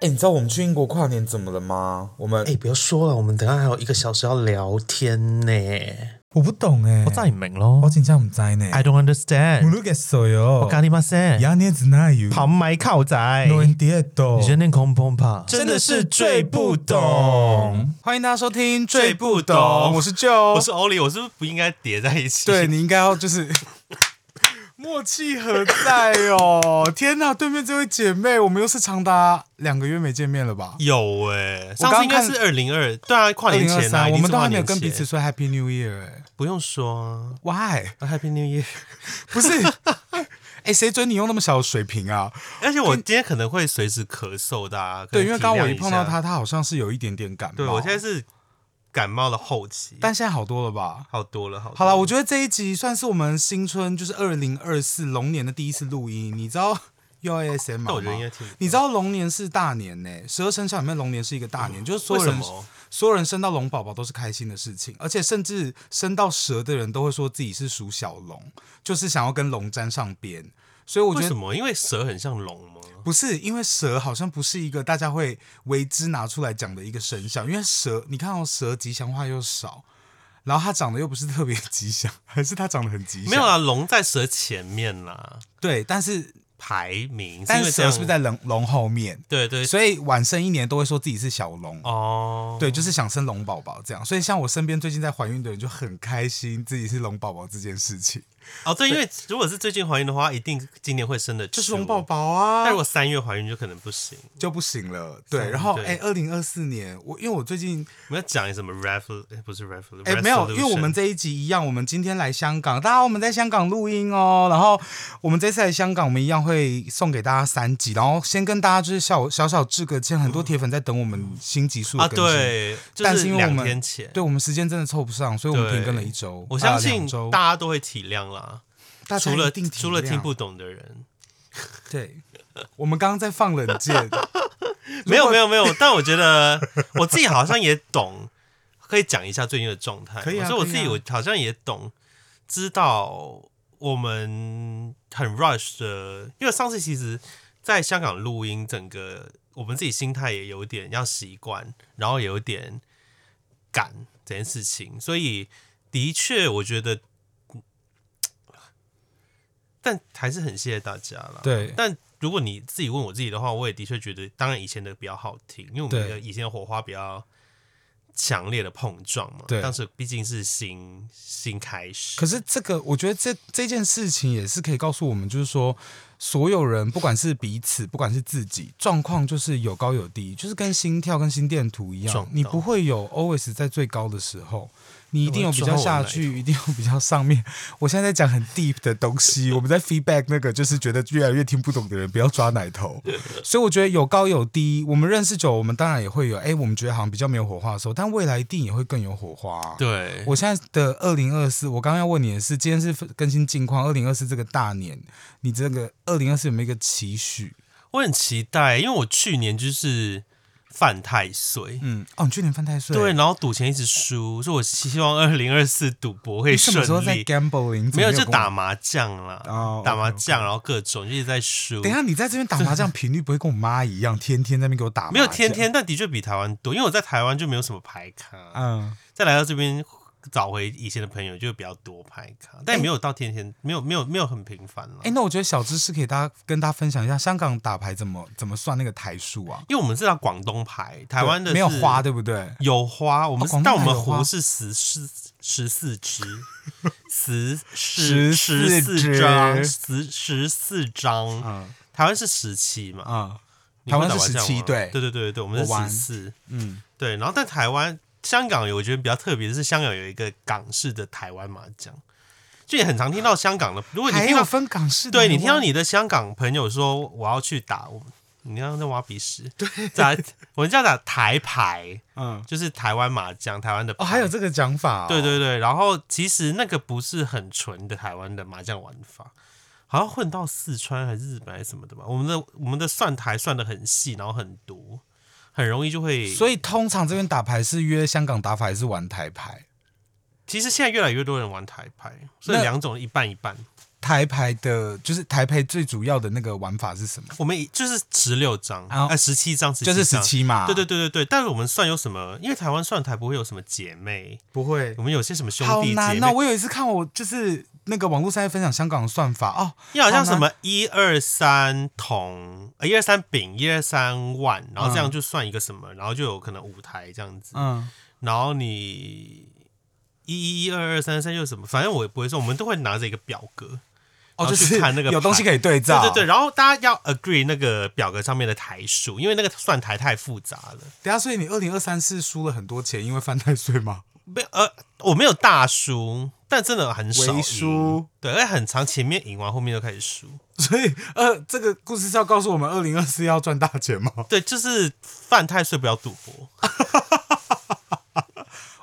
哎、你知道我们去英国跨年怎么了吗？我们哎、不要说了，我们等下还有一个小时要聊天呢。我不懂哎、我真係唔明咯我真正唔知呢。I don't understand。唔 look at 所有。我咖喱嘛塞，雅年子哪有？旁麦靠仔。No idea 你先念空空吧，真的是最不懂。欢迎大家收听《最不懂》，我是 Joe，我是 Oli，，我是不是不应该叠在一起？对你应该要就是 默契何在哦！天哪，对面这位姐妹，我们又是长达两个月没见面了吧？有哎、我上次应该是二零二，对啊，跨年前啊，我们都还没有跟彼此说 Happy New Year 哎、不用说啊 Why？啊，Happy New Year！不是，哎、谁准你用那么小的水瓶啊？而且我今天可能会随时咳嗽的、啊，可对，因为刚刚我一碰到他，下，他好像是有一点点感冒。对我现在是感冒的后期，但现在好多了吧？好多了，好多好了，我觉得这一集算是我们新春，就是二零二四龙年的第一次录音。你知道到。你知道龙年是大年呢、十二生肖里面龙年是一个大年，就是所有人为什么？所有人生到龙宝宝都是开心的事情，而且甚至生到蛇的人都会说自己是属小龙，就是想要跟龙沾上边。所以我觉得为什么？因为蛇很像龙吗？不是，因为蛇好像不是一个大家会为之拿出来讲的一个生肖，因为蛇你看哦，蛇吉祥话又少，然后它长得又不是特别吉祥，还是它长得很吉祥？没有啊，龙在蛇前面啦，对，但是排名。但是蛇是不是在龙龙后面？对对所以晚生一年都会说自己是小龙。哦，对，就是想生龙宝宝这样，所以像我身边最近在怀孕的人就很开心自己是龙宝宝这件事情，哦对，因为如果是最近怀孕的话，一定今年会生的就是龙宝。宝啊但如，果三月怀孕就可能不行。就不行了。对，然后哎，二零二四年我因为我最近我们要讲什么 ref？哎，不是 ref，哎、没有，因为我们这一集一样，我们今天来香港，大家我们在香港录音哦。然后我们这次来香港，我们一样会送给大家三集，然后先跟大家就是小小小致个歉，很多铁粉在等我们新集数的啊。对，但是因为我们，对我们时间真的凑不上，所以我们停更了一周。我相啊信大家都会体谅啦。大家除了定除了听不懂的人，对，我们刚刚在放冷箭，没有没有没有，但我觉得我自己好像也懂，可以讲一下最近的状态吗。可以啊所以我自己我好像也懂，知道我们很 rush 的，因为上次其实在香港录音，整个我们自己心态也有点要习惯，然后也有点赶这件事情，所以的确我觉得。但还是很谢谢大家啦。对但如果你自己问我自己的话，我也的确觉得，当然以前的比较好听，因为我们对的以前的火花比较强烈的碰撞嘛。对当时毕竟是新新开始。可是这个，我觉得这这件事情也是可以告诉我们，就是说，所有人不管是彼此，不管是自己，状况就是有高有低，就是跟心跳跟心电图一，样你不会有 always 在最高的时候。你一定有比较下去，一定有比较上面。我现在在讲很 deep 的东西，我们在 feedback 那个就是觉得越来越听不懂的人，不要抓奶头。所以我觉得有高有低。我们认识久，我们当然也会有，哎，我们觉得好像比较没有火花的时候，但未来一定也会更有火花、啊。对，我现在的二零二四，我刚刚要问你的是，今天是更新近况，二零二四这个大年，你这个二零二四有没有一个期许？我很期待，因为我去年就是犯太岁。嗯，哦，你去年犯太岁，对，，然后赌钱一直输，所以我希望二零二四赌博会你什么时候在顺利。gambling？没有，就打。麻将啦，哦打麻将，然后各种一直在输。等一下，你在这边打麻将频率不会跟我妈一样，天天在那边给我打麻将？没有天天，但的确比台湾多，因为我在台湾就没有什么牌卡，嗯，再来到这边找回以前的朋友就比较多牌卡，但也没有到天天，没有没有没有很频繁了。哎，那我觉得小知识可以大家跟大家分享一下，香港打牌怎么怎么算那个台数啊？因为我们是打广东牌，台湾的没有花，对不对？有花，我们、哦但我们胡是十四十四支，十十十十四四张，十十四张。嗯台湾是十七嘛？嗯台湾是17打麻将吗对对对对对，我们是十四。嗯，对，然后但台湾、香港有我觉得比较特别的是，香港有一个港式的台湾麻将，就也很常听到香港的。如果你听到，分港式的，对你听到你的香港朋友说我要去打，我你刚刚在挖鼻屎，对，打我们叫打台牌，嗯就是台湾麻将，台湾的哦，还有这个讲法、哦，对对对，然后其实那个不是很纯的台湾的麻将玩法，好像混到四川还是日本还是什么的吧。我们的我们的算台算的很细，然后很多，很容易就会。所以通常这边打牌是约香港打法还是玩台牌？其实现在越来越多人玩台牌，所以两种一半一半。台牌的，就是台牌最主要的那个玩法是什么？我们就是十六张，啊哎，十七张，就是十。七嘛。对对对对对，但是我们算有什么？因为台湾算台不会有什么姐妹，不会我们有些什么兄弟姐妹，难哦！我有一次看我就是那个网络上在分享香港的算法哦，因为好像什么一二三同，呃一二三丙，一二三万，然后这样就算一个什么，然后就有可能五台这样子，嗯，然后你一一一二二三三又什么，反正我也不会算，我们都会拿着一个表格，哦，就是去看那个有东西可以。以对照。对对对，。然后大家要 agree 那个表格上面的台数，因为那个算台太复杂了。等下，所以你二零二三是输了很多钱，因为犯太岁吗？没呃，我没有大输，但真的很少微赢输，对，而且很长，前面赢完后面就开始输。所以呃，这个故事是要告诉我们，二零二四要赚大钱吗？对，就是犯太岁不要赌博。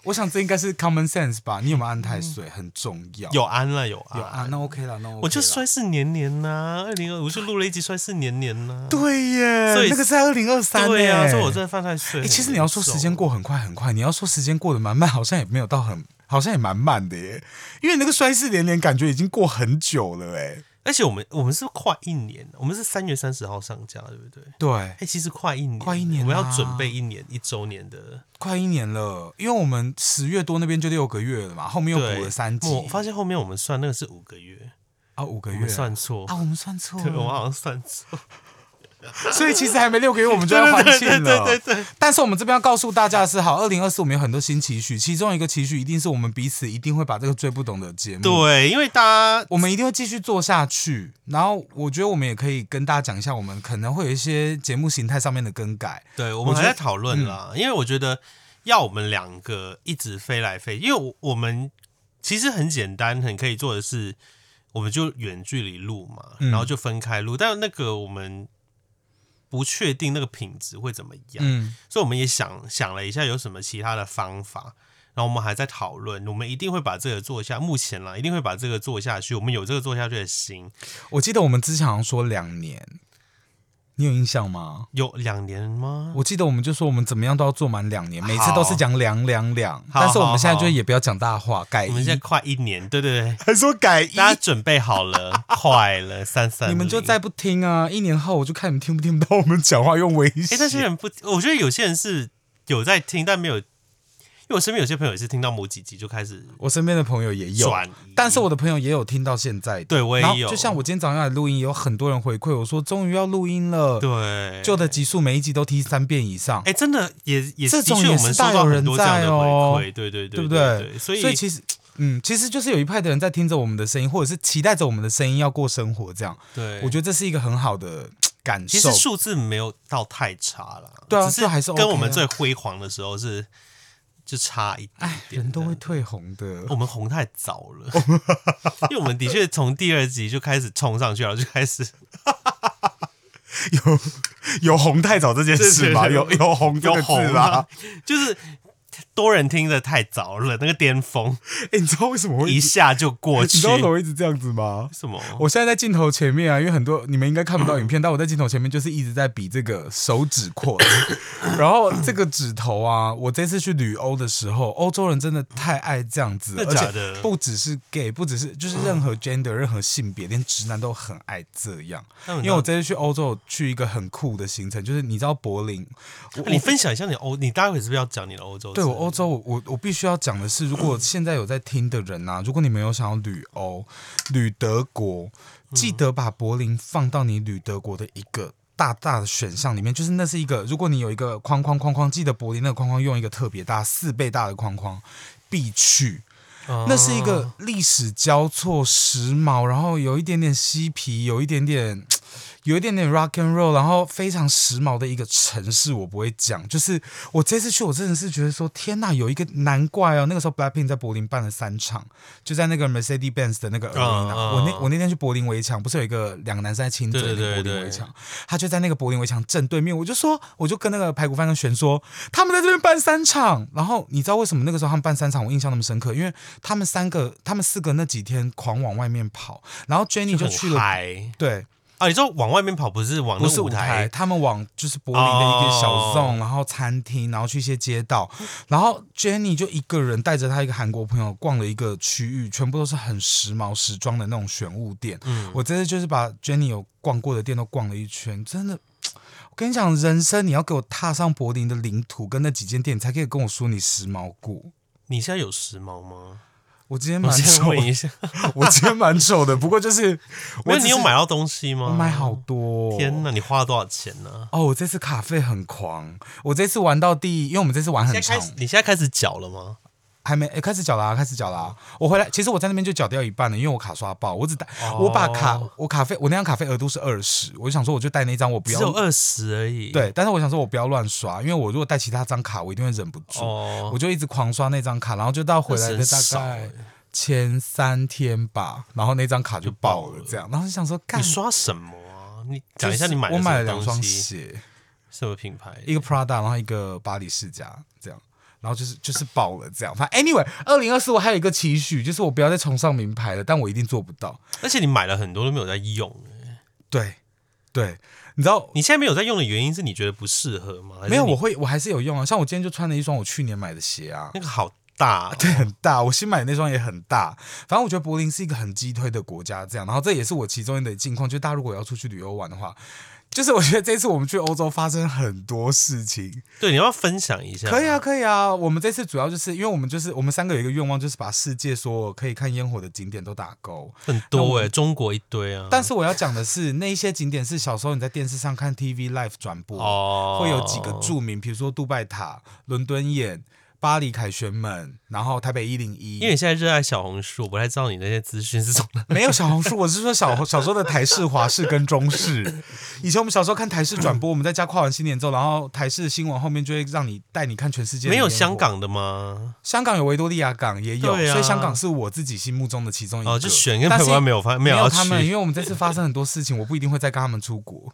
我想这应该是 common sense 吧？你有没有安太岁很重要。有安了，有安，有安，那 OK 了，那 OK 我就啦衰事年年呐、二零二我就录了一集衰事年年呐、对耶，所以那个在二零二三对呀、呀，所以我真的犯太岁哎。其实你要说时间过很快很快，你要说时间过得蛮慢，好像也没有到很，好像也蛮慢的耶。因为那个衰事连连，感觉已经过很久了哎。而且我们我们是快一年，我们是三月三十号上架，对不对？对，哎、其实快一年，快一年我们要准备一年一周年的。快一年了，因为我们十月多那边就六个月了嘛，后面又，补了三集，我发现后面我们算那个是五个月，啊五个月算错，啊，我们算错对，我们，好像算错。所以其实还没六个月我们就要欢庆了。对对对，但是我们这边要告诉大家的是，好，二零二四我们有很多新期许，其中一个期许一定是我们彼此一定会把这个最不懂的节目，对，因为大家我们一定会继续做下去。然后我觉得我们也可以跟大家讲一下，我们可能会有一些节目形态上面的更改。对，我们还在讨论啦，因为我觉得要我们两个一直飞来飞，因为我我们其实很简单，很可以做的是，我们就远距离录嘛，嗯然后就分开录，但那个我们不确定那个品质会怎么样，嗯，所以我们也想想了一下有什么其他的方法。然后我们还在讨论，我们一定会把这个做下。目前啦，一定会把这个做下去。我们有这个做下去的心，我记得我们之前好像说两年，你有印象吗？有两年吗？我记得我们就说我们怎么样都要做满两年，每次都是讲两两两，好但是我们现在就也不要讲大话，改一我们现在快一年，对对对，还说改一，大家准备好了，快了，三三，你们就再不听啊！一年后我就看你们听不听不到我们讲话用微信。哎，但是人不，我觉得有些人是有在听，但没有，因为我身边有些朋友也是听到某几集就开始我身边的朋友也有，转移，但是我的朋友也有听到现在的，对我也有就像我今天早上来录音，有很多人回馈我说，终于要录音了。对旧的集数每一集都听三遍以上，哎，真的也也这种也是大有人在哦对，对对对不对对？所以其实，嗯，其实就是有一派的人在听着我们的声音，或者是期待着我们的声音要过生活，这样，对，我觉得这是一个很好的感受其实。数字没有到太差了，对啊只是还是跟我们啊最辉煌的时候是就差一点点人都会退红的，我们红太早了，因为我们的确从第二集就开始冲上去了，就开始 有有红太早这件事吗？对对对有有红这个字有红吗啊？，就是多人听的太早了，那个巅峰哎，你知道为什么会一下就过去你知。道为什么一直这样子吗？什么？我现在在镜头前面啊，因为很多你们应该看不到影片，但我在镜头前面就是一直在比这个手指扩，然后这个指头啊，我这次去旅欧的时候，欧洲人真的太爱这样子，真而且不只是 gay，不只是就是任何 gender、任何性别，连直男都很爱这样。因因为我这次去欧洲去一个很酷的行程，就是你知道柏林，我你分享一下你欧，你待会是不是要讲你的欧洲？对我欧洲，我我我必须要讲的是，如果现在有在听的人呐、如果你们有想要旅欧、旅德国，记得把柏林放到你旅德国的一个大大的选项里面，就是那是一个，如果你有一个框框框框，记得柏林那个框框用一个特别大四倍大的框框必去。哦那是一个历史交错、时髦，然后有一点点嬉皮，有一点点，有一点点 rock and roll，然后非常时髦的一个城市。我不会讲，就是我这次去，我真的是觉得说，天呐，有一个难怪哦。那个时候 Blackpink 在柏林办了三场，就在那个 Mercedes Benz 的那个 arena、嗯我那我那天去柏林围墙，不是有一个两个男生在亲嘴对那个柏林围墙，他就在那个柏林围墙正对面，我就说，我就跟那个排骨饭跟璇说，他们在这边办三场，然后你知道为什么那个时候他们办三场我印象那么深刻？因为他们三个、他们四个那几天狂往外面跑，然后 Jenny 就去了，对啊，你说往外面跑，不是往不是舞台，他们往就是柏林的一个小哦 zone，、然后餐厅，然后去一些街道，然后 Jenny 就一个人带着她一个韩国朋友逛了一个区域，全部都是很时髦时装的那种选物店。嗯，我这次就是把 Jenny 有逛过的店都逛了一圈，真的。我跟你讲，人生你要给我踏上柏林的领土跟那几间店，你才可以跟我说你时髦过。你现在有时髦吗？我今天蛮丑，问一下，我今天蛮丑的，不过就是 我是你有买到东西吗？我买好多、天哪，你花了多少钱呢？哦，我这次卡费很狂，我这次玩到第，因为我们这次玩很长你现在开始缴了吗？还没、诶开始缴啦、开始缴啦、我回来，其实我在那边就缴掉一半了，因为我卡刷爆，我只带、哦。我把卡我卡费我那张卡费额度是二十，我就想说我就带那张，我不要只有二十而已。对，但是我想说我不要乱刷，因为我如果带其他张卡，我一定会忍不住，哦，我就一直狂刷那张卡，然后就到回来的大概欸前三天吧，然后那张卡就爆了，这样，然后就想说干。你。刷什么啊？你讲一下你买就是我买了什两双鞋，什么品牌？一个 Prada，然后一个巴黎世家，这样，然后就是就是爆了这样。反正 anyway，二零二四我还有一个期许，就是我不要再崇尚名牌了，但我一定做不到。而且你买了很多都没有在用欸。对对，你知道你现在没有在用的原因是你觉得不适合吗？没有？我会我还是有用啊，像我今天就穿了一双我去年买的鞋啊那。个好大哦，对，很大，我新买的那双也很大。反正我觉得柏林是一个很激推的国家，这样。然后这也是我其中的境况，就是大家如果要出去旅游玩的话，就是我觉得这次我们去欧洲发生很多事情，对，你要分享一下。可以啊，，可以啊。我们这次主要就是因为我们就是我们三个有一个愿望，就是把世界所有可以看烟火的景点都打勾。很多哎，中国一堆啊。但是我要讲的是，那一些景点是小时候你在电视上看 TV Live 转播，哦，会有几个著名，比如说杜拜塔、伦敦眼、巴黎凯旋门，然后台北一零一。因为你现在热爱小红书，我不太知道你那些资讯是从哪。没有小红书，我是说小小时候的台式、华式跟中式。以前我们小时候看台式转播，我们在家跨完新年之后，然后台式新闻后面就会让你带你看全世界。没有香，港的吗？香港有维多利亚港也有，啊所以香港是我自己心目中的其中一个。哦，就选跟台湾没有发没没有他们，因去，为我们这次发生很多事情，我不一定会再跟他们出国。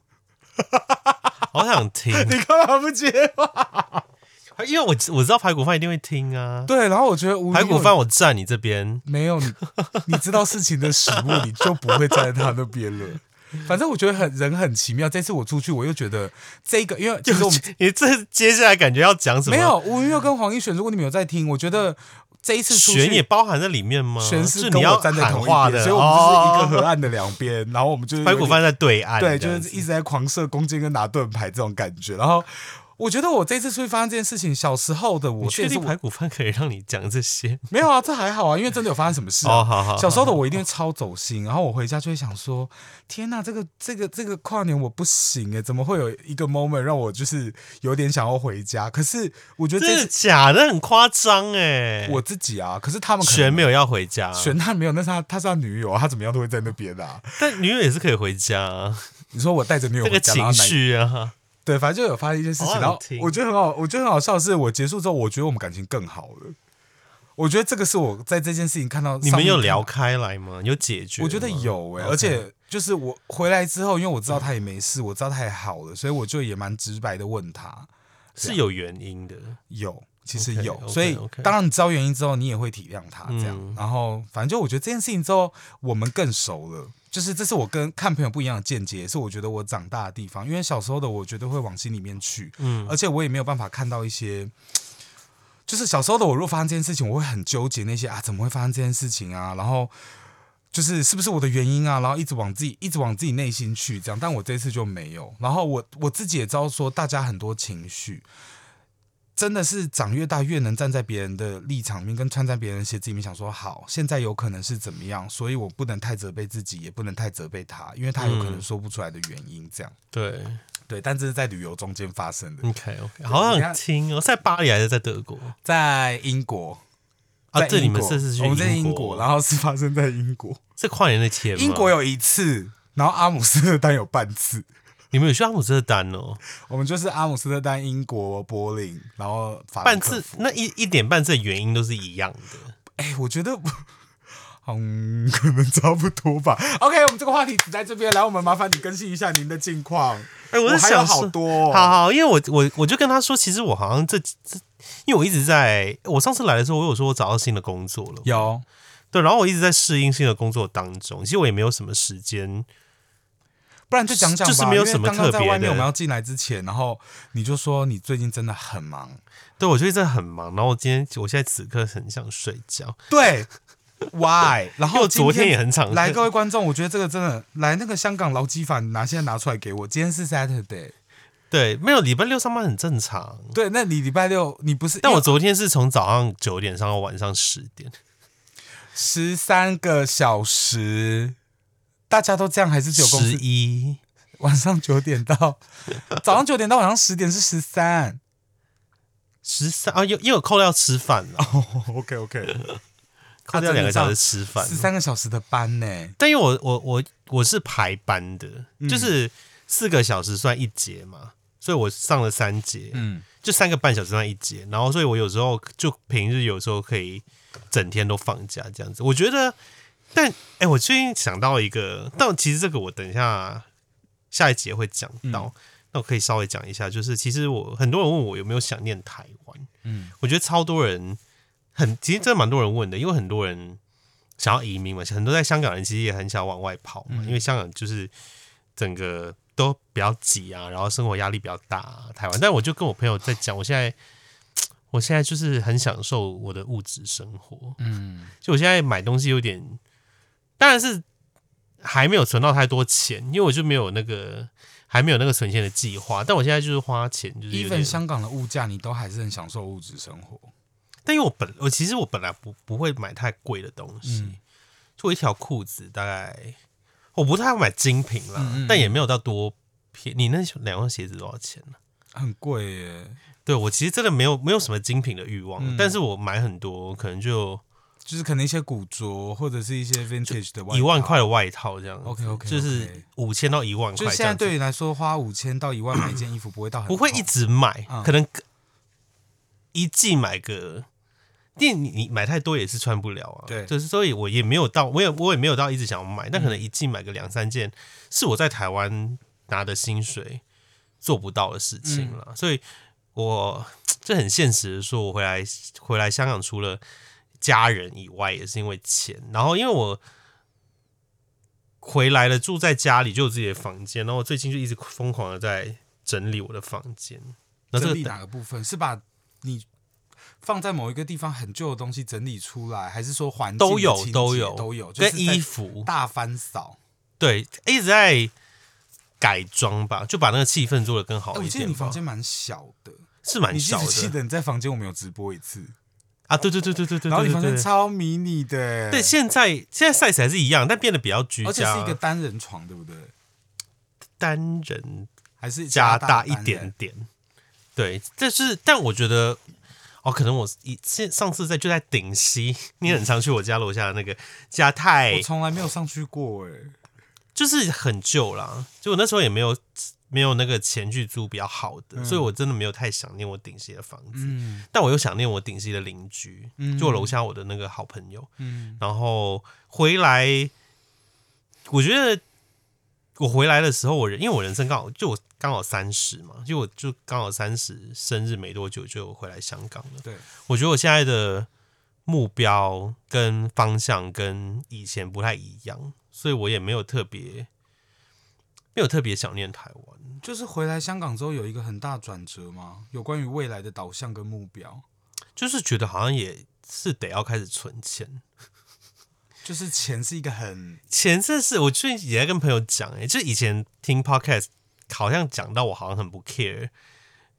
好想听，你干嘛不接话？因为我我知道排骨饭一定会听啊。对，然后我觉得排骨饭我站你这边，没有你，你知道事情的始末，你就不会站在他那边了。反正我觉得很人很奇妙。这次我出去，我又觉得这个，因为其实我们你这接下来感觉要讲什么？没有吴云又跟黄奕璇，如果你们有在听，我觉得这一次出玄也，包含在里面吗？璇是你要跟我站在喊同一边，话的，所以我们就是一个哦河岸的两边，然后我们就是排骨饭在对岸，对，就是一直在狂射弓箭跟拿盾牌这种感觉。然后我觉得我这次出去发生这件事情，小时候的我，确定排骨饭可以让你讲这些？没有啊，这还好啊，因为真的有发生什么事、啊。哦，好好，小时候的我一定会超走心，然后我回家就会想说：天呐，这个这个这个跨年我不行哎，怎么会有一个 moment 让我就是有点想要回家？可是我觉得真的假的？很夸张哎！我自己啊，可是他们可能璇没有要回家，选他没有，那是他他是他女友啊，他怎么样都会在那边的、啊。但女友也是可以回家啊，你说我带着女友这个情绪啊，对，反正就有发生一件事情，然后我觉得很好，我觉得很好笑的是，我结束之后，我觉得我们感情更好了。我觉得这个是我在这件事情看到你们有聊开来吗？有解决？我觉得有诶、OK 而且就是我回来之后，因为我知道他也没事，我知道他也好了，所以我就也蛮直白的问他是有原因的。有。其实有所以当然你知道原因之后，你也会体谅他这样。嗯然后反正就我觉得这件事情之后，我们更熟了。就是这是我跟看朋友不一样的见解，也是我觉得我长大的地方。因为小时候的我绝对会往心里面去，嗯，而且我也没有办法看到一些，就是小时候的我，如果发生这件事情，我会很纠结那些啊，怎么会发生这件事情啊？然后就是是不是我的原因啊？然后一直往自己一直往自己内心去这样，但我这次就没有。然后我我自己也知道说，大家很多情绪。真的是长越大越能站在别人的立场里面，跟穿在别人鞋子里面，想说好，现在有可能是怎么样，所以我不能太责备自己，也不能太责备他，因为他有可能说不出来的原因，这样、对对。但这是在旅游中间发生的，，OK OK，好想听哦，在巴黎还是在德国在英国啊？在对，你们这次去我们在英英国，然后是发生在英国。是跨年那天英国有一次，然后阿姆斯特丹有半次。你们有去阿姆斯特丹哦？我们就是阿姆斯特丹、英国、柏林，然后法兰半次。那一一点半次的原因都是一样的。哎，我觉得。嗯，可能差不多吧。OK，我们这个话题只在这边，来，我们麻烦你更新一下您的近况。哎，我我还有是想好多、哦，好好，因为我我我就跟他说，其实我好像这这，因为我一直在，我上次来的时候，我有说我找到新的工作了，有对，然后我一直在适应新的工作当中，其实我也没有什么时间，不然就讲讲吧，就是没有什么因为刚刚在特别的外面我们要进来之前，然后你就说你最近真的很忙，对我最近真的很忙，然后我今天我现在此刻很想睡觉，对，why？然后我昨天也很长来，各位观众，我觉得这个真的来那个香港劳基法，你拿现在拿出来给我。今天是 Saturday，对，没有礼拜六上班很正常，对，那你礼拜六你不是？但我昨天是从早上九点上到晚上十点，十三个小时，大家都这样还是只有公十司一。晚上九点到。早上九点到晚上十点是十三。十三啊，因因为我扣掉吃饭了，OK OK，扣掉两个小时吃饭。十，三个小时的班呢？但因为我我我我是排班的，嗯。就是四个小时算一节嘛，所以我上了三节，嗯，就三个半小时算一节，然后所以我有时候就平日有时候可以整天都放假这样子。我觉得，但哎、我最近想到一个，但其实这个我等一下下一节会讲到，那我可以稍微讲一下，就是其实我很多人问我有没有想念台湾，嗯，我觉得超多人很，其实真的蛮多人问的，因为很多人想要移民嘛，很多在香港人其实也很想往外跑嘛，因为香港就是整个都比较挤啊，然后生活压力比较大、啊，台湾。但我就跟我朋友在讲，我现在我现在就是很享受我的物质生活，嗯，就我现在买东西有点，当然是还没有存到太多钱，因为我就没有那个还没有那个存钱的计划。但我现在就是花钱，就是有，even 点香港的物价，你都还是很享受物质生活。但因为我本我其实我本来不不会买太贵的东西，嗯。就我一条裤子大概我不太会买精品啦，嗯嗯嗯。但也没有到多便你那两双鞋子多少钱呢、很贵耶，对我其实真的没有没有什么精品的欲望，嗯。但是我买很多，可能就就是可能一些古着或者是一些 vintage 的外套。一万块的外套这样子 OK，OK，OK。就是五千到一万块这样子，是现在对你来说花五千到一万买一件衣服不会到很不会一直买，嗯可能一季买个。因为你你买太多也是穿不了啊，对。就是所以我也没有到，我也我也没有到一直想要买，但可能一季买个两三件，是我在台湾拿的薪水做不到的事情了，嗯所以我 这很现实的说，我回来回来香港除了家人以外，也是因为钱，然后因为我回来了，住在家里就有自己的房间，然后我最近就一直疯狂的在整理我的房间，那这整理个哪个部分？是把你放在某一个地方很旧的东西整理出来，还是说环境都有都有都有？跟就衣服大翻扫。对一直在改装吧，就把那个气氛做的更好一点我。记得你房间蛮小的，是蛮小不记的得你在房间我们有直播一次，啊，对对对对对对，然后你对对对房间超迷你的，对，现在现在 size 还是一样，但变得比较居而且家，是一个单人床，对不对？单人还是加大大一点点。对，但是但我觉得哦，可能我一现上次在就在顶溪，你很常去我家楼下的那个家泰我，从来没有上去过哎。就是很旧啦，就我那时候也没有没有那个钱去租比较好的，所以我真的没有太想念我顶溪的房子，嗯。但我又想念我顶溪的邻居，嗯。就我楼下我的那个好朋友，嗯。然后回来，我觉得我回来的时候，我人因为我人生刚好就我刚好三十嘛，就我就刚好三十生日没多久就回来香港了。对，我觉得我现在的目标跟方向跟以前不太一样，所以我也没有特别没有特别想念台湾。就是回来香港之后有一个很大转折嘛，有关于未来的导向跟目标，就是觉得好像也是得要开始存钱。就是钱是一个很钱，这是我最近也在跟朋友讲，哎，就以前听 podcast 好像讲到我好像很不 care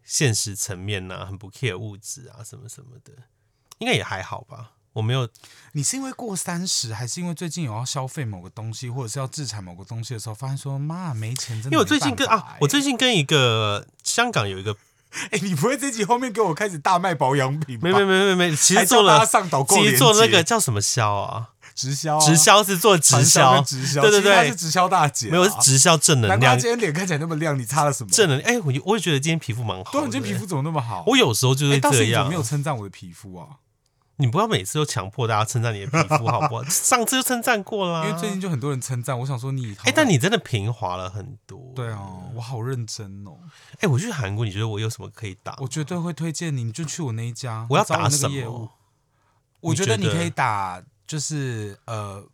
现实层面呐、很不 care 物质啊什么什么的，应该也还好吧。我没有，你是因为过三十，还是因为最近有要消费某个东西，或者是要制产某个东西的时候，发现说妈没钱，真的因为我最近跟啊我最近跟一个香港有一个，哎、你不会这集后面给我开始大卖保养品吧？没没没没没，其实做了其，实做那个叫什么销啊？直销、啊，直销是做直销，直销，对对对是直销大姐、啊，没有是直销正能量难怪她今，天脸看起来那么亮，你擦了什么？正能量。哎，我我也觉得今天皮肤蛮好对，的，你今天皮肤怎么那么好？我有时候就哎，会这样倒是你怎么没。有称赞我的皮肤啊？你不要每次都强迫大家称赞你的皮肤好不好？上次就称赞过啦。因为最近就很多人称赞，我想说你，哎、但你真的平滑了很多。对啊，我好认真哦，哎、我去韩国，你觉得我有什么可以打？我绝对会推荐你，你就去我那一家，我要打什么？我觉得你可以打，就是呃，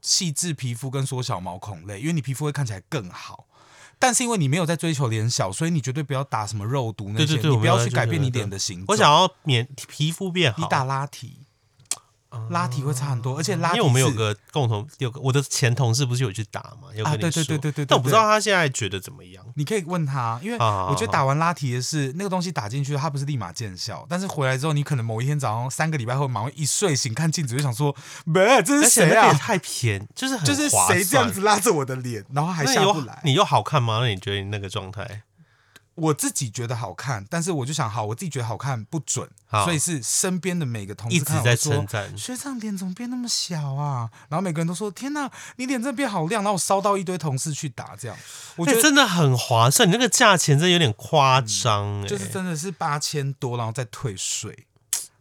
细致皮肤跟缩小毛孔类，因为你皮肤会看起来更好。但是因为你没有在追求脸小，所以你绝对不要打什么肉毒那些，对对对你不要去改变你脸的形状。我想要免皮肤变好，你打拉提，拉提会差很多，而且拉提因为我们有个共同有个我的前同事不是有去打嘛，有跟你啊对对说对对对对但我不知道他现在觉得怎么样。你可以问他，因为啊我觉得打完拉提的是那个东西打进去，它不是立马见效，但是回来之后，你可能某一天早上三个礼拜后，马上一睡醒看镜子就想说，没，这是谁啊？太偏，就是很就是谁这样子拉着我的脸，然后还下不来？你又好看吗？那你觉得你那个状态？我自己觉得好看，但是我就想，好，我自己觉得好看不准，所以是身边的每个同事一直在称赞，学长脸怎么变那么小啊？然后每个人都说：“天哪，你脸真的变好亮。”然后我烧到一堆同事去打，这样我觉哎得真的很划算。你那个价钱真的有点夸张哎，就是真的是八千多，然后再退税。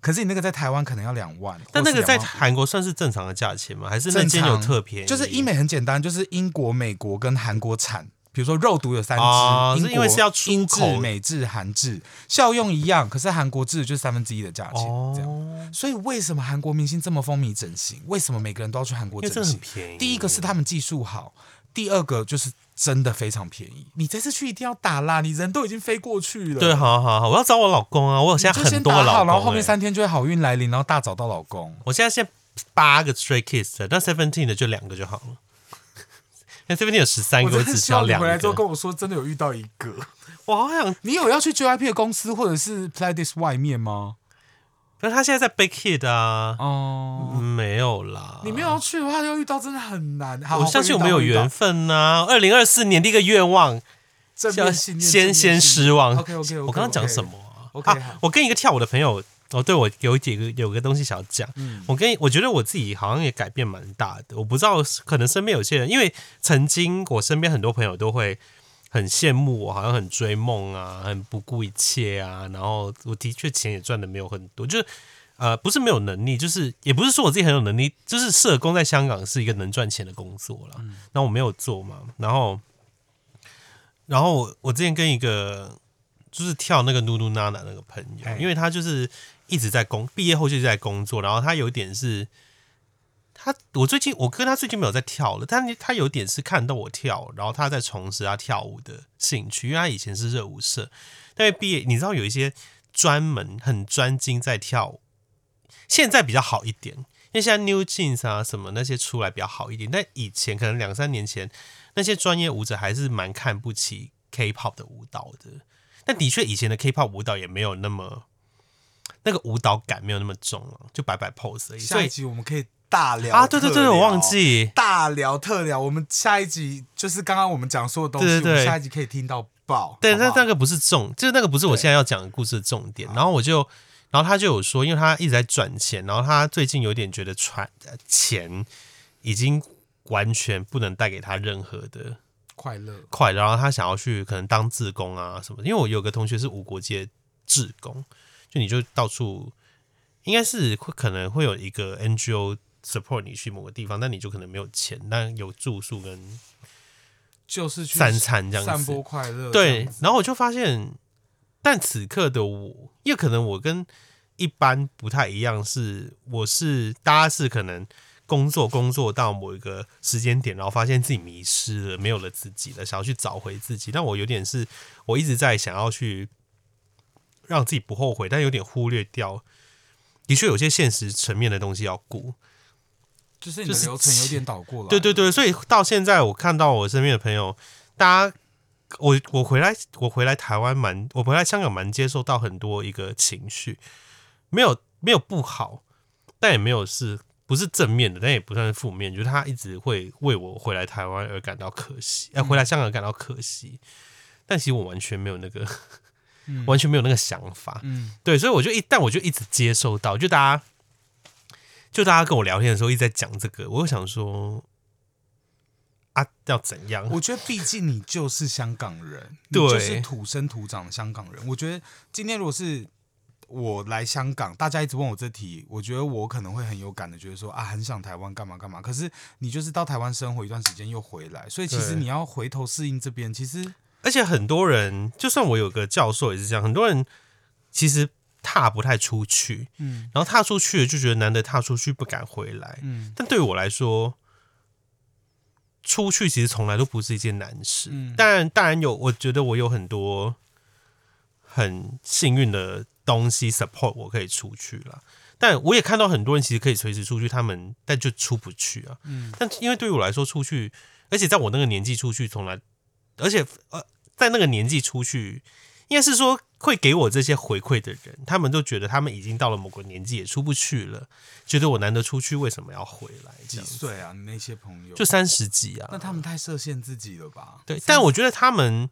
可是你那个在台湾可能要两万，但那个在或是2万韩国算是正常的价钱吗？还是那正间有特便宜？就是医美很简单，就是英国、美国跟韩国产。比如说肉毒有三支，英国哦是因为是要出英制口美制、韩制，效用一样，可是韩国制就是三分之一的价钱，这样。哦，所以为什么韩国明星这么风靡整形？为什么每个人都要去韩国整形。第一个是他们技术好，第二个就是真的非常便宜。你这次去一定要打啦，你人都已经飞过去了。对，好好好，我要找我老公啊！我有现在就很多个老公、先打好，然后后面哎三天就会好运来临，然后大找到老公。我现在现八个 Stray Kids 的，但 Seventeen 的就两个就好了。那 Seventeen 有十三个，我只需要两回来之后。跟我说，真的有遇到一个。我好想，你有要去 JYP 的公司或者是 Playdish 外面吗？可是他现在在 Big Hit 啊，哦、没有啦。你没有要去的话，要遇到真的很难。好我相信我们有缘分，分呐、二零二四年第一个愿望，要正面信念先先失望。OK OK，我刚刚讲什么？啊 OK，啊我跟一个跳舞的朋友，哦，对我有几个有个东西想要讲。嗯我跟我觉得我自己好像也改变蛮大的。我不知道，可能身边有些人，因为曾经我身边很多朋友都会很羡慕我，好像很追梦啊，很不顾一切啊。然后我的确钱也赚的没有很多，就是呃，不是没有能力，就是也不是说我自己很有能力，就是社工在香港是一个能赚钱的工作啦。那、我没有做嘛，然后然后我我之前跟一个就是跳那个努努娜娜那个朋友哎，因为他就是一直在工，毕业后就在工作，然后他有点是，他我最近我跟他最近没有在跳了，但他有点是看到我跳，然后他在从事他跳舞的兴趣，因为他以前是热舞社，但是毕业你知道有一些专门很专精在跳舞，现在比较好一点，因为现在 New Jeans 啊什么那些出来比较好一点，但以前可能两三年前那些专业舞者还是蛮看不起 K-pop 的舞蹈的。但的确，以前的 K-pop 舞蹈也没有那么那个舞蹈感没有那么重了，就摆摆 pose 而已。所下一集我们可以大聊啊，对对对，特聊我忘记。大聊特聊。我们下一集就是刚刚我们讲说的东西，对对对我们下一集可以听到爆。对，好不好那那个不是重，就是那个不是我现在要讲的故事的重点。然后我就，然后他就有说，因为他一直在赚钱，然后他最近有点觉得赚呃钱已经完全不能带给他任何的快乐。快乐，然后他想要去可能当志工啊什么的。因为我有个同学是无国界志工，就你就到处，应该是会可能会有一个 NGO support 你去某个地方，但你就可能没有钱，但有住宿跟就是去三餐这样子散播快乐。对然后我就发现，但此刻的我，因为可能我跟一般不太一样，是我是大家是可能工作工作到某一个时间点，然后发现自己迷失了，没有了自己了，想要去找回自己。但我有点是，我一直在想要去让自己不后悔，但有点忽略掉，的确有些现实层面的东西要顾。就是你的流程有点倒过了。对对对，所以到现在我看到我身边的朋友，大家，我我回来我回来台湾蛮，我回来香港蛮接受到很多一个情绪，没有没有不好，但也没有是不是正面的，但也不算是负面，就是他一直会为我回来台湾而感到可惜，呃，回来香港感到可惜，但其实我完全没有那个，完全没有那个想法，嗯，对，所以我就一，但我就一直接受到，就大家，就大家跟我聊天的时候一直在讲这个，我就想说，啊，要怎样？我觉得毕竟你就是香港人，你对就是土生土长的香港人。我觉得今天如果是我来香港，大家一直问我这题，我觉得我可能会很有感的，觉得说啊，很想台湾干嘛干嘛。可是你就是到台湾生活一段时间又回来，所以其实你要回头适应这边，其实而且很多人，就算我有个教授也是这样，很多人其实踏不太出去，嗯然后踏出去了就觉得难得踏出去不敢回来，嗯，但对于我来说，出去其实从来都不是一件难事。嗯当然，当然有，我觉得我有很多很幸运的东西 support 我可以出去了。但我也看到很多人其实可以随时出去，他们但就出不去啊。嗯但因为对于我来说，出去，而且在我那个年纪出去，从来，而且呃，在那个年纪出去，应该是说会给我这些回馈的人，他们都觉得他们已经到了某个年纪，也出不去了，觉得我难得出去，为什么要回来？这几岁啊？你那些朋友就三十几啊那，他们太设限自己了吧？对，但我觉得他们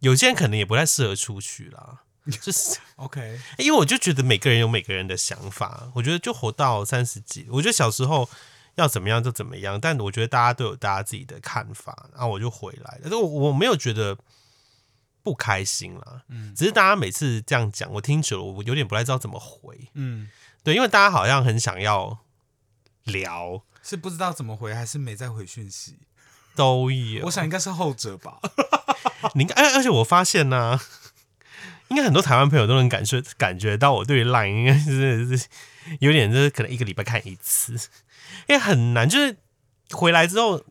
有些人可能也不太适合出去啦。就是，OK，因为我就觉得每个人有每个人的想法，我觉得就活到三十几，我觉得小时候要怎么样就怎么样，但我觉得大家都有大家自己的看法，然后我就回来了。但是我我没有觉得不开心啦，嗯只是大家每次这样讲，我听久了，我有点不太知道怎么回。嗯，对，因为大家好像很想要聊，是不知道怎么回，还是没再回讯息？都有。我想应该是后者吧。你应该，而而且我发现呢、应该很多台湾朋友都能感受感觉到我对于 Line 应该是是有点就是可能一个礼拜看一次，因为很难，就是回来之后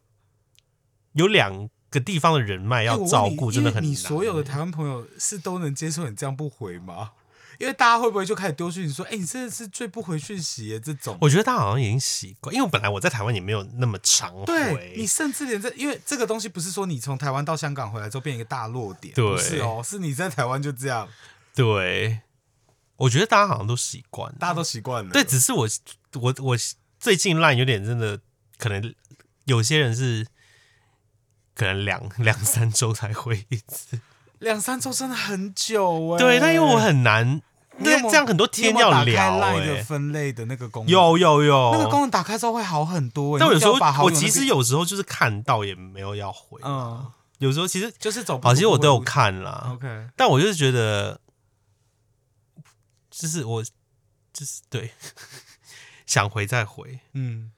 有两个地方的人脉要照顾，真的很难。你所有的台湾朋友是都能接受你这样不回吗？因为大家会不会就开始丢讯息说：“哎、你真的是最不回讯息的？”这种，我觉得他好像已经习惯，因为本来我在台湾也没有那么常对回你，甚至连这，因为这个东西不是说你从台湾到香港回来之后变一个大落点，对不是哦，是你在台湾就这样，对，我觉得大家好像都习惯，大家都习惯了。对，只是我我我最近 Line 有点真的，可能有些人是可能两 两三周才回一次。两三周真的很久哎。对，但因为我很难，你有没有那这样很多天要聊你有没有打开的哎、分类的那个功能，有有有，那个功能打开之后会好很多欸。但我有时候我其实有时候就是看到也没有要回，嗯，有时候其实就是走不好，其实我都有看啦，OK，但我就是觉得，就是我就是对，想回再回，嗯。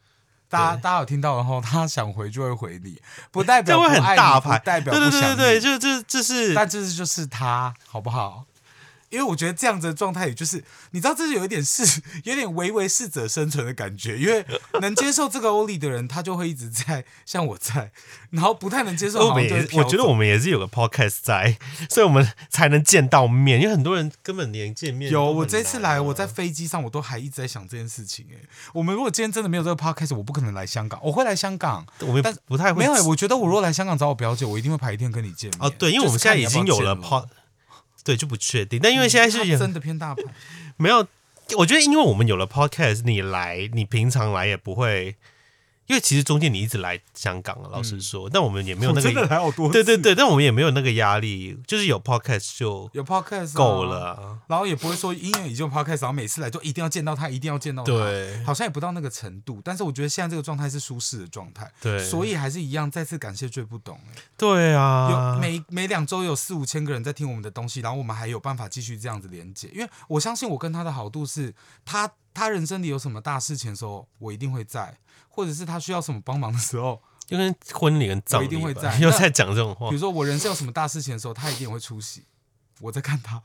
大家大家有听到然后，他想回就会回你，不代这会很大牌，不代表对对对对对，就就就是但这就是他，好不好？因为我觉得这样子的状态，也就是你知道，这是有一点是，有点唯唯适者生存的感觉。因为能接受这个欧力的人，他就会一直在，像我在，然后不太能接受，我们也我觉得我们也是有个 podcast 在，所以我们才能见到面，因为很多人根本连见面有，我这次来，我在飞机上，我都还一直在想这件事情。哎，我们如果今天真的没有这个 podcast，我不可能来香港。我会来香港，我们但不太会没有、欸。我觉得我如果来香港找我表姐，我一定会排一天跟你见面。哦，对，因为我们现在已经有了 pod，对，就不确定。但因为现在是真的偏大牌，没有，我觉得因为我们有了 podcast，你来，你平常来也不会，因为其实中间你一直来香港了，老实说，但我们也没有那个真的个，来好多次。对对对，但我们也没有那个压力，就是有 podcast 就有 podcast 啊够了啊。然后也不会说因为已经有 podcast，然后每次来就一定要见到他，一定要见到他。对好像也不到那个程度。但是我觉得现在这个状态是舒适的状态，对，所以还是一样，再次感谢最不懂、欸对有啊，每每两周有四五千个人在听我们的东西，然后我们还有办法继续这样子连接。因为我相信我跟他的好度是，他他人生里有什么大事情的时候，我一定会在，或者是他需要什么帮忙的时候，就跟婚礼跟葬礼我一定会在 又在讲这种话比如。说我人生有什么大事情的时候，他一定会出席。我在看他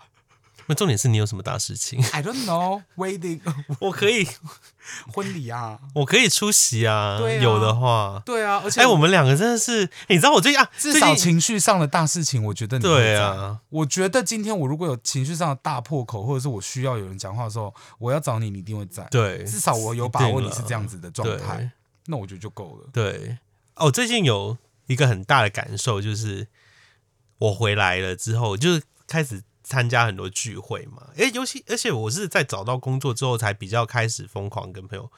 那重点是你有什么大事情，，I don't know wedding 我可以，婚礼啊，我可以出席啊，对啊有的话。对啊，而且哎，我们两个真的是，你知道我最近啊，至少最近情绪上的大事情，我觉得你会在。对啊，我觉得今天我如果有情绪上的大破口，或者是我需要有人讲话的时候，我要找你，你一定会在。对，至少我有把握你是这样子的状态，那我觉得就够了。对，哦，最近有一个很大的感受，就是我回来了之后，就是开始参加很多聚会嘛。诶，尤其而且我是在找到工作之后，才比较开始疯狂跟朋友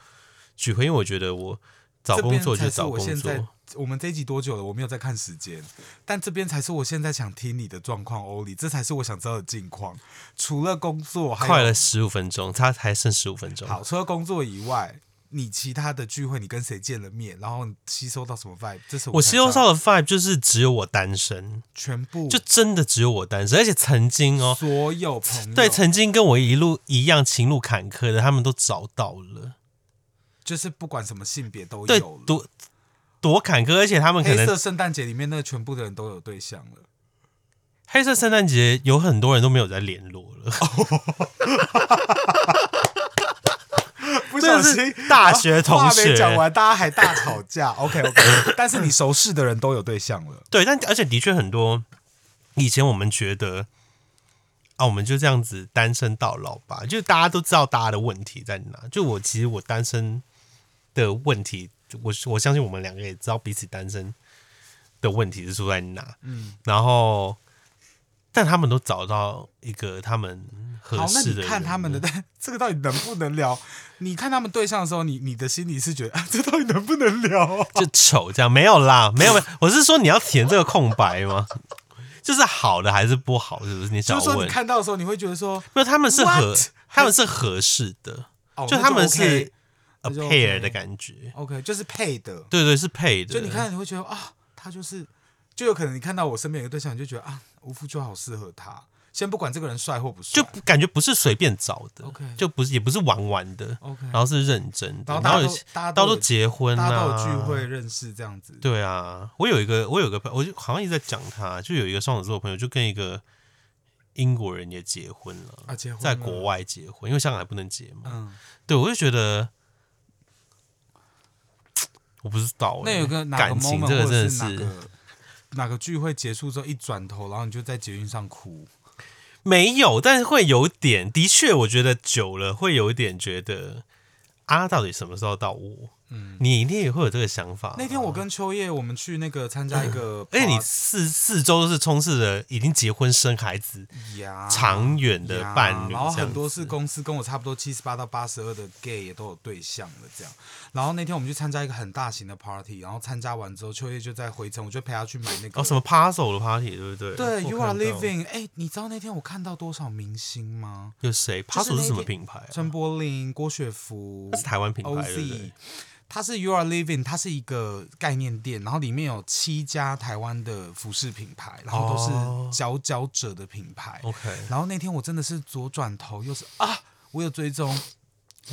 聚会，因为我觉得我找工作就是找工作我现在，我们这一集多久了？我没有在看时间，但这边才是我现在想听你的状况，欧里，这才是我想知道的近况。除了工作，还快了十五分钟，他还剩十五分钟。好，除了工作以外，你其他的聚会，你跟谁见了面，然后吸收到什么 vibe？这是我吸收到的 vibe 就是只有我单身，全部，就真的只有我单身，而且曾经哦，所有朋友，对，曾经跟我一路一样情路坎坷的，他们都找到了。就是不管什么性别都有了。多多坎坷，而且他们可能黑色圣诞节里面那全部的人都有对象了。黑色圣诞节有很多人都没有在联络了，不真的是是大学同话没讲，完，大家还大吵架。OK OK，但是你熟识的人都有对象了。对，但而且的确很多，以前我们觉得啊，我们就这样子单身到老吧，就大家都知道大家的问题在哪。就我其实我单身的问题，我我相信我们两个也知道彼此单身的问题是出在哪。嗯，然后但他们都找到一个他们合好，那你适的。看他们的，但 这个到底能不能聊？你看他们对象的时候，你你的心里是觉得啊，这到底能不能聊啊？就丑这样没有啦，没有没有，我是说你要填这个空白吗？就是好的还是不好，是不是？你想就是说你？看到的时候，你会觉得说，不是，他们是合？他们是合适的，哦，就他们是 a pair 的感觉。OK，就是配的。对对，是配的。就你看，你会觉得啊，他就是，就有可能你看到我身边有个对象，你就觉得啊，吴夫就好适合他。先不管这个人帅或不帅，就感觉不是随便找的 OK 就不是也不是玩玩的 OK，然后是认真的，然后大家有都结婚大家都有，聚会认识这样子。对啊，我有一个，我有个朋友，我就好像一直在讲他，就有一个双子座的朋友，就跟一个英国人也结婚了，啊，结婚在国，外结婚，因为香港还不能结嘛。嗯，对，我就觉得，我不知道欸、那有个感情这个真的是哪个聚会结束之后一转头，然后你就在捷运上哭。没有，但是会有点，的确，我觉得久了会有一点觉得啊，到底什么时候到我？嗯，你一定也会有这个想法。那天我跟秋叶我们去那个参加一个且你四四周都是充斥着已经结婚生孩子、呀长远的伴侣，然后很多是公司跟我差不多七十八到八十二的 gay 也都有对象了，这样。然后那天我们去参加一个很大型的 party，然后参加完之后，秋叶就在回程，我就陪他去买那个哦什么 puzzle 的 party 对不对？对 You Are Living，哎、你知道那天我看到多少明星吗？有谁就是 puzzle 是什么品牌、啊？陈柏霖、郭雪芙那是台湾品牌对不对。它是 You Are Living，它是一个概念店，然后里面有七家台湾的服饰品牌，然后都哦是佼佼者的品牌。OK，然后那天我真的是左转头又是啊，我有追踪。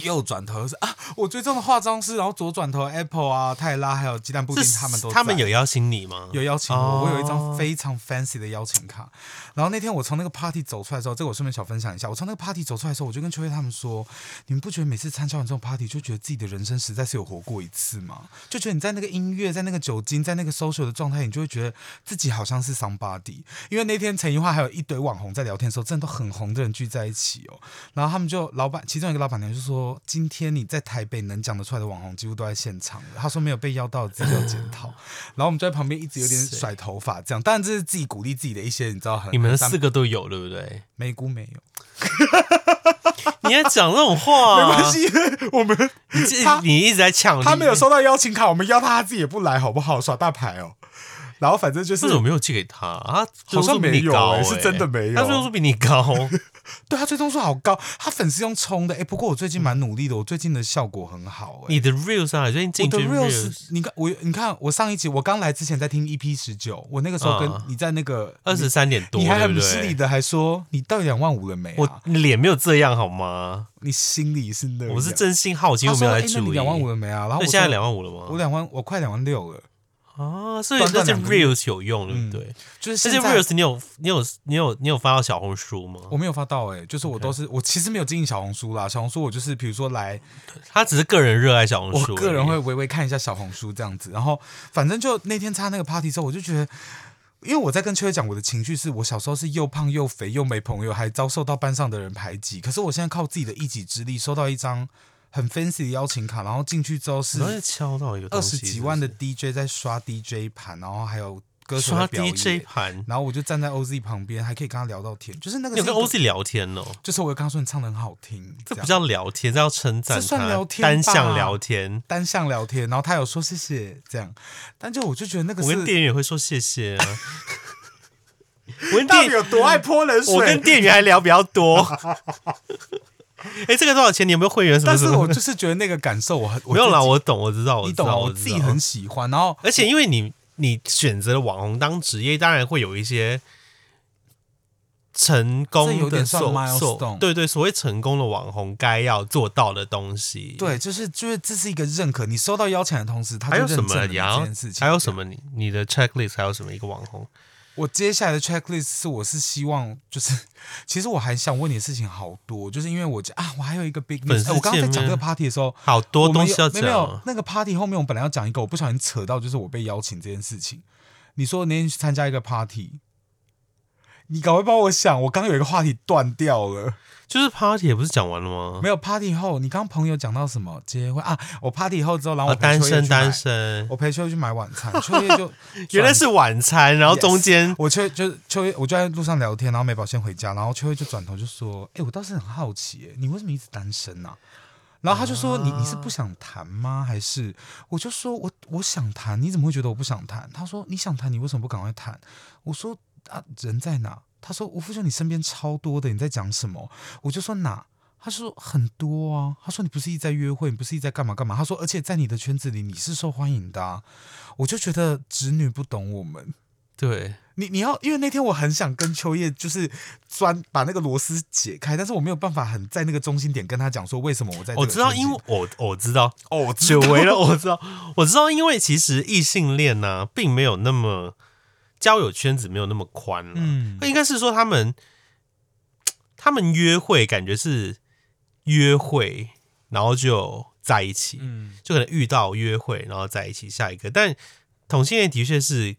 右转头又是啊，我追踪的化妆师，然后左转头 Apple 啊、泰拉还有鸡蛋布丁，他们都他们有邀请你吗？有邀请我，哦我有一张非常 fancy 的邀请卡。然后那天我从那个 party 走出来的时候，这个我顺便小分享一下。我从那个 party 走出来的时候，我就跟秋叶他们说：“你们不觉得每次参加完这种 party，就觉得自己的人生实在是有活过一次吗？就觉得你在那个音乐、在那个酒精、在那个 social 的状态，你就会觉得自己好像是 somebody。因为那天陈怡桦还有一堆网红在聊天的时候，真的都很红的人聚在一起哦。然后他们就老板，其中一个老板娘就说：今天你在台北能讲得出来的网红，几乎都在现场了。他说没有被邀到，自己要检讨。然后我们就在旁边一直有点甩头发，这样。当然这是自己鼓励自己的一些，你知道很你们四个都有对不对？梅姑没有，你还讲这种话？没关，系，我们你你一直在抢，他没有收到邀请卡，我们邀他，他自己也不来，好不好？耍大牌哦。然后反正就是为什么没有寄给他？啊好像没有是真的没有他最终数比你高，对他最终数好高，他粉丝用冲的。哎，不过我最近蛮努力的，我最近的效果很好。哎，你的 reels 啊，最近进我的军 reels，你看我，你看我上一集我刚来之前在听 EP 十九，我那个时候跟嗯你在那个二十三点多，你还很失礼的还说你到底两万五了没、啊？我脸没有这样好吗？你心里是那样，我是真心好奇，他说：“我没有哎、在注意。那你两万五了没啊？”然后现在两万五了吗？我两万，我快两万六了。啊，所以短这些 reels 有用，对不对？就是这些 reels 你有你有你有你有发到小红书吗？我没有发到哎、就是我都是我其实没有经营小红书啦，小红书我就是比如说来，他只是个人热爱小红我书个人会微微看一下小红书这样子，然后反正就那天参加那个 party 之后，我就觉得。因为我在跟秋叶讲，我的情绪是我小时候是又胖又肥又没朋友，还遭受到班上的人排挤。可是我现在靠自己的一己之力，收到一张很 fancy 的邀请卡，然后进去之后是敲到一个东二十几万的 DJ 在刷 DJ 盘，然后还有歌手刷在表演 DJ 盘，然后我就站在 OZ 旁边，还可以跟他聊到天，就是那个你有跟 OZ 聊天哦？就是我有跟他说你唱的很好听，这不叫聊天，这叫称赞他，这算聊天单向聊天。单向聊天，然后他有说谢谢这样，但就我就觉得那个我跟店员也会说谢谢啊。我跟店有多爱泼冷水？我跟店员还聊比较多。哎、这个多少钱？你有没有会员？什么但是？我就是觉得那个感受我很我 没有啦，我懂，我知道，我懂啊，我自己很喜欢，然后而且因为你你选择了网红当职业，当然会有一些成这有功的点算所 milestone 所对对，所谓成功的网红该要做到的东西。，对，就是就是这是一个认可，你收到邀请的同时，他就还有什么？认证了你你要件事情，还有什么你？你的 checklist 还有什么一个网红我接下来的 checklist 是，我是希望就是，其实我还想问你的事情好多，就是因为我啊，我还有一个 big 粉 news，、丝哎我刚刚在讲这个 party 的时候，好多我们东西要有没有没有讲，那个 party 后面我本来要讲一个，我不小心扯到就是我被邀请这件事情。你说那天去参加一个 party，你赶快帮我想，我刚刚有一个话题断掉了。就是 party 也不是讲完了吗？没有 party 后，你刚刚朋友讲到什么结婚啊？我 party 后之后，然后啊，我陪单身单，身，我陪秋叶去买晚餐，秋叶就 原来是晚餐，然后中间我秋就秋叶，我就在路上聊天，然后美宝先回家，然后秋叶就转头就说：“哎、我倒是很好奇，哎，你为什么一直单身呢、然后他就说：“你你是不想谈吗？还是？”我就说：“我我想谈，你怎么会觉得我不想谈？”他说：“你想谈，你为什么不赶快谈？”我说：“啊，人在哪？”他说：“吴富秀，你身边超多的，你在讲什么？”我就说：“哪？”他说：“很多啊。”他说：“你不是一直在约会，你不是一直在干嘛干嘛？”他说：“而且在你的圈子里，你是受欢迎的、啊。”我就觉得侄女不懂我们。对，你你要，因为那天我很想跟秋叶就是钻把那个螺丝解开，但是我没有办法很在那个中心点跟他讲说为什么我在我知道，因为我我知道，哦，我久违了，我知道，我知道，因为其实异性恋呢、并没有那么交友圈子没有那么宽了，嗯。应该是说他们 他们约会感觉是约会，然后就在一起，嗯。就可能遇到约会，然后在一起下一个。但同性恋的确是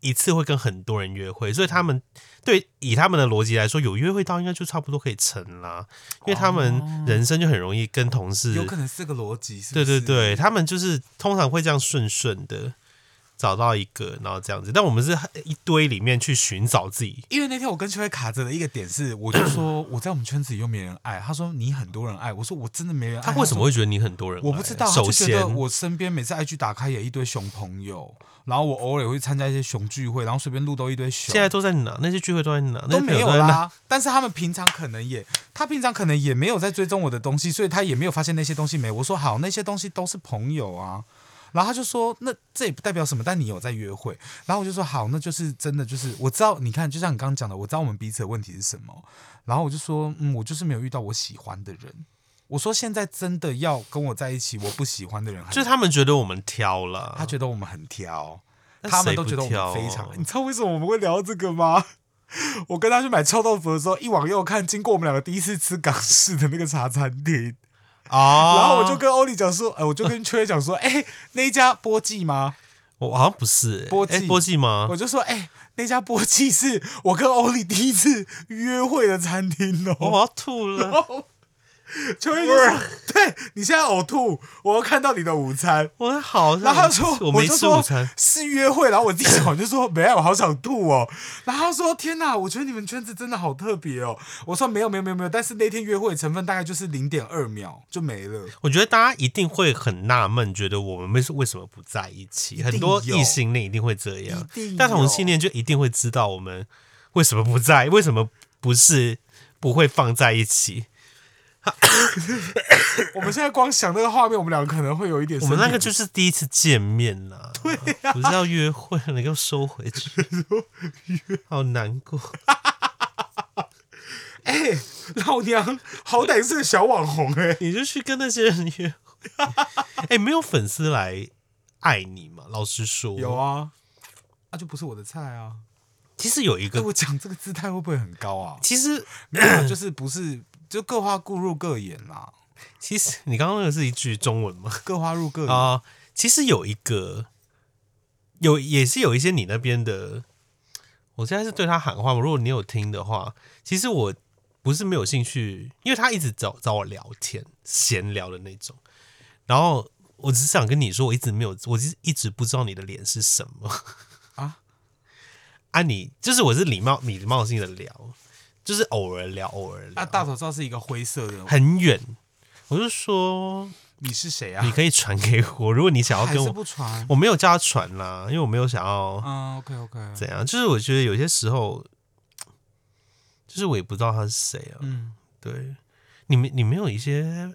一次会跟很多人约会，所以他们对以他们的逻辑来说，有约会到应该就差不多可以成啦，因为他们人生就很容易跟同事，有可能是个逻辑，是不对对对，他们就是通常会这样顺顺的找到一个，然后这样子。但我们是一堆里面去寻找自己，因为那天我跟秋叶卡着的一个点是，我就说 我在我们圈子里又没人爱，他说你很多人爱，我说我真的没人爱，他为什么会觉得你很多人爱？我不知道，他首就觉得先，我身边每次 IG 打开也一堆熊朋友，然后我偶尔也会参加一些熊聚会，然后随便录都一堆熊。现在都在哪？那些聚会都在哪？都没有。啦。但是他们平常可能也，他平常可能也没有在追踪我的东西，所以他也没有发现那些东西没。我说好，那些东西都是朋友啊。然后他就说，那这也不代表什么，但你有在约会。然后我就说好，那就是真的，就是我知道，你看，就像你刚刚讲的，我知道我们彼此的问题是什么。然后我就说，嗯，我就是没有遇到我喜欢的人。我说现在真的要跟我在一起，我不喜欢的人，就是他们觉得我们挑了，他觉得我们很挑，那他们都觉得我们非常。你知道为什么我们会聊这个吗？我跟他去买臭豆腐的时候，一往右看，经过我们两个第一次吃港式的那个茶餐厅，哦，然后我就跟欧丽讲说，呃，我就跟秋叶讲说，哎、那一家波记吗？我好像不是欸波记哎波记吗我？就说，哎、那家波记是我跟欧丽第一次约会的餐厅哦。我要吐了，秋叶就说，对你现在呕吐，我要看到你的午餐。我好然后他说，我没就说吃午餐，是约会，然后我自己想，我就说没有，我好想吐哦。然后他说天哪，我觉得你们圈子真的好特别哦。我说没有没有没有没有，但是那天约会的成分大概就是零点二秒就没了。我觉得大家一定会很纳闷，觉得我们为为什么不在一起？定很多异性恋一定会这样，但同性恋就一定会知道我们为什么不在，为什么不是不会放在一起。我们现在光想那个画面，我们两个可能会有一点我。们那个就是第一次见面啦，对呀、不是要约会，你给我收回去，好难过。哎、老娘好歹是个小网红哎、你就去跟那些人约会，哎、没有粉丝来爱你嘛？老实说，有。啊，那、就不是我的菜啊。其实有一哎、个，我讲这个姿态会不会很高啊？其实没有啊，就是不是就各花各入各眼啦，其实你刚刚那个是一句中文吗？各花入各眼。啊、其实有一个，有也是有一些你那边的，我现在是对他喊话嘛。如果你有听的话，其实我不是没有兴趣，因为他一直找找我聊天闲聊的那种。然后我只是想跟你说，我一直没有，我其实一直不知道你的脸是什么啊 啊你！就是我是礼貌礼貌性的聊，就是偶尔聊偶尔聊，啊，大头照是一个灰色的，很远。我就说你是谁啊？你可以传给我，如果你想要跟我不传？我没有叫他传啦，因为我没有想要嗯，OK OK，怎样。就是我觉得有些时候，就是我也不知道他是谁啊。嗯，对，你们你没有一些，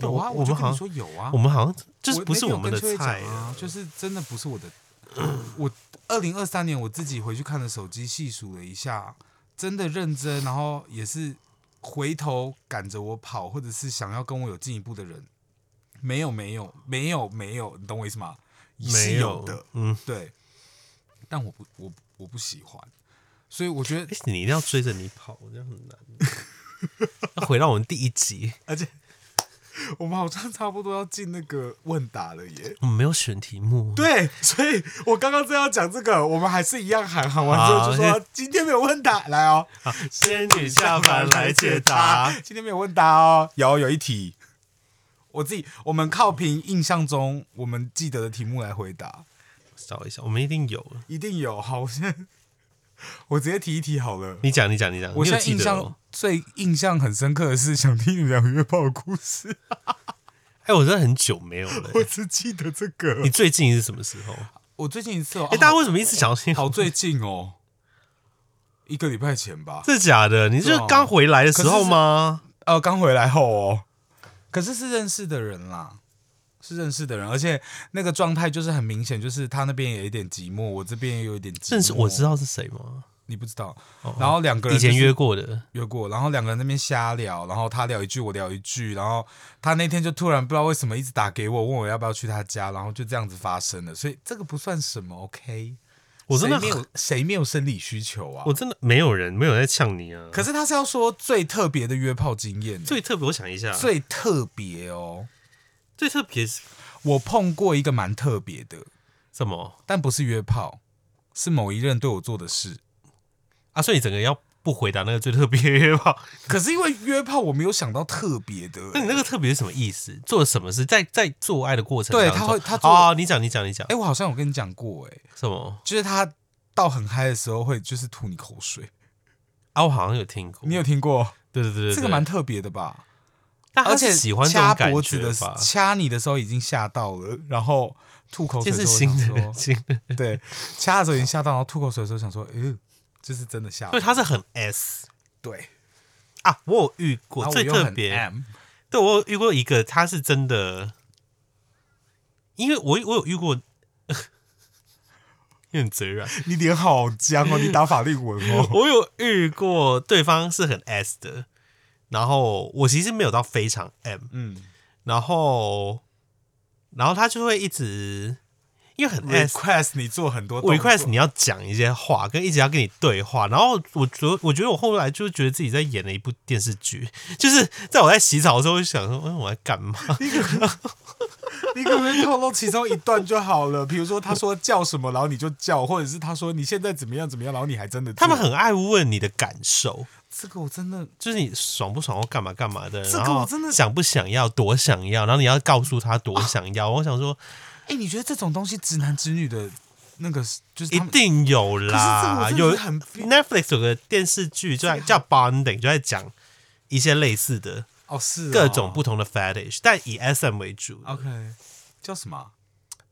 有啊，我我们好像说有啊，我们好像就是不是我们的菜啊，就是真的不是我的。我二零二三年我自己回去看了手机，细数了一下，真的认真，然后也是回头赶着我跑，或者是想要跟我有进一步的人，没有没有没有没有，你懂我意思吗？是没有的，嗯，对。但我不我我不喜欢。所以我觉得，哎你一定要追着你跑，这样很难。要回到我们第一集，而且我们好像差不多要进那个问答了耶。我们没有选题目。对，所以我刚刚正要讲这个，我们还是一样喊喊完之后就说今天没有问答，来哦，仙女下凡来解答。今天没有问答哦，有有一题，我自己我们靠凭印象中我们记得的题目来回答，找一下，我们一定有。一定有。好，我现在 我直接提一提好了。你讲，你讲，你讲。我现在印象？最印象很深刻的是想听你们讲约炮的故事，哎，我真的很久没有了。我只记得这个你。最近是什么时候？我最近一次哦，哎，大家为什么一直想要听？好最近哦，一个礼拜前吧。真的假的？你是刚回来的时候吗？呃，刚回来后哦，可是是认识的人啦，是认识的人，而且那个状态就是很明显，就是他那边也有一点寂寞，我这边也有一点寂寞。认识我知道是谁吗？你不知道，哦然后两个人以前约过的，约过，然后两个人那边瞎聊，然后他聊一句，我聊一句，然后他那天就突然不知道为什么一直打给我，问我要不要去他家，然后就这样子发生了，所以这个不算什么，OK？我真的没有谁没有生理需求啊？我？真的没有人没有在呛你啊。可是他是要说最特别的约炮经验，最特别，我想一下，最特别哦，最特别是我碰过一个蛮特别的，什么？但不是约炮，是某一任对我做的事。啊？所以你整个要不回答那个最特别的约炮，可是因为约炮，我没有想到特别的、那你那个特别是什么意思？做了什么事？在在做爱的过程对他会他做哦，你讲，你讲，你讲哎、，我好像有跟你讲过、哎，什么？就是他到很嗨的时候会就是吐你口水，啊，我好像有听过，你有听过？对对对对，这个蛮特别的吧？但他而且是喜欢这掐种感脖子的觉吧？掐你的时候已经吓到了，然后吐口水这的时候是新的想说，新的，对，掐的时候已经吓到，然后吐口水的时候想说，哎、就是真的吓到。所以。他是很 S 对，啊，我有遇过最特别，对我有遇过一个，他是真的，因为我我有遇过，有点嘴软，你脸好僵哦，你打法令纹哦。我有遇过对方是很 S 的，然后我其实没有到非常 M，嗯。然后然后他就会一直因为很。，request 你做很多 request 你要讲一些话，跟一直要跟你对话，然后我觉得，我觉得我后来就觉得自己在演了一部电视剧，就是在我在洗澡的时候，我就想说，嗯，我在干嘛？你可不可以透露其中一段就好了？比如说他说叫什么，然后你就叫，或者是他说你现在怎么样怎么样，然后你还真的他们很爱问你的感受，这个我真的就是你爽不爽或干嘛干嘛的，这个我真的想不想要，多想要，然后你要告诉他多想要。我想说，哎、你觉得这种东西直男直女的那个就是一他们定有可是这个啦，有我真的是很 Netflix 有个电视剧就在叫 Bonding，就在讲一些类似的哦是哦各种不同的 fetish，但以 SM 为主。OK 叫什么啊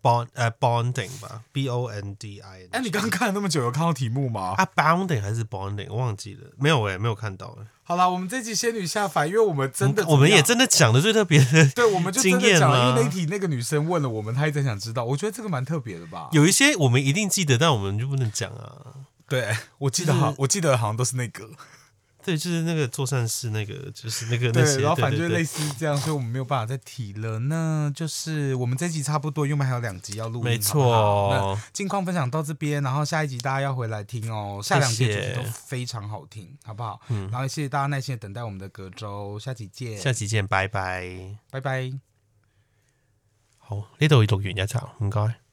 ？Bond 呃 Bonding 吧，B O N D I N。哎、你刚刚看了那么久，有看到题目吗？啊 Bounding 还是 Bonding，我忘记了，没有哎、没有看到哎、好啦，我们这集仙女下凡，因为我们真的我们也真的讲的最特别的，对，我们就真的讲了，因为那一题那个女生问了我们，她一直想知道，我觉得这个蛮特别的吧？有一些我们一定记得，但我们就不能讲啊。对，我记得好，我记得好像都是那个，对，就是那个做善事，那个就是那个那对，些，然后反正就类似这样，所以我们没有办法再提了。那就是我们这集差不多，因为我们还有两集要录音，没错，近况分享到这边，然后下一集大家要回来听哦，下两集都非常好听，好不好？嗯然后也谢谢大家耐心的等待我们的隔周，下集见，下集见，拜拜。拜拜。好，呢度錄完一集，唔該。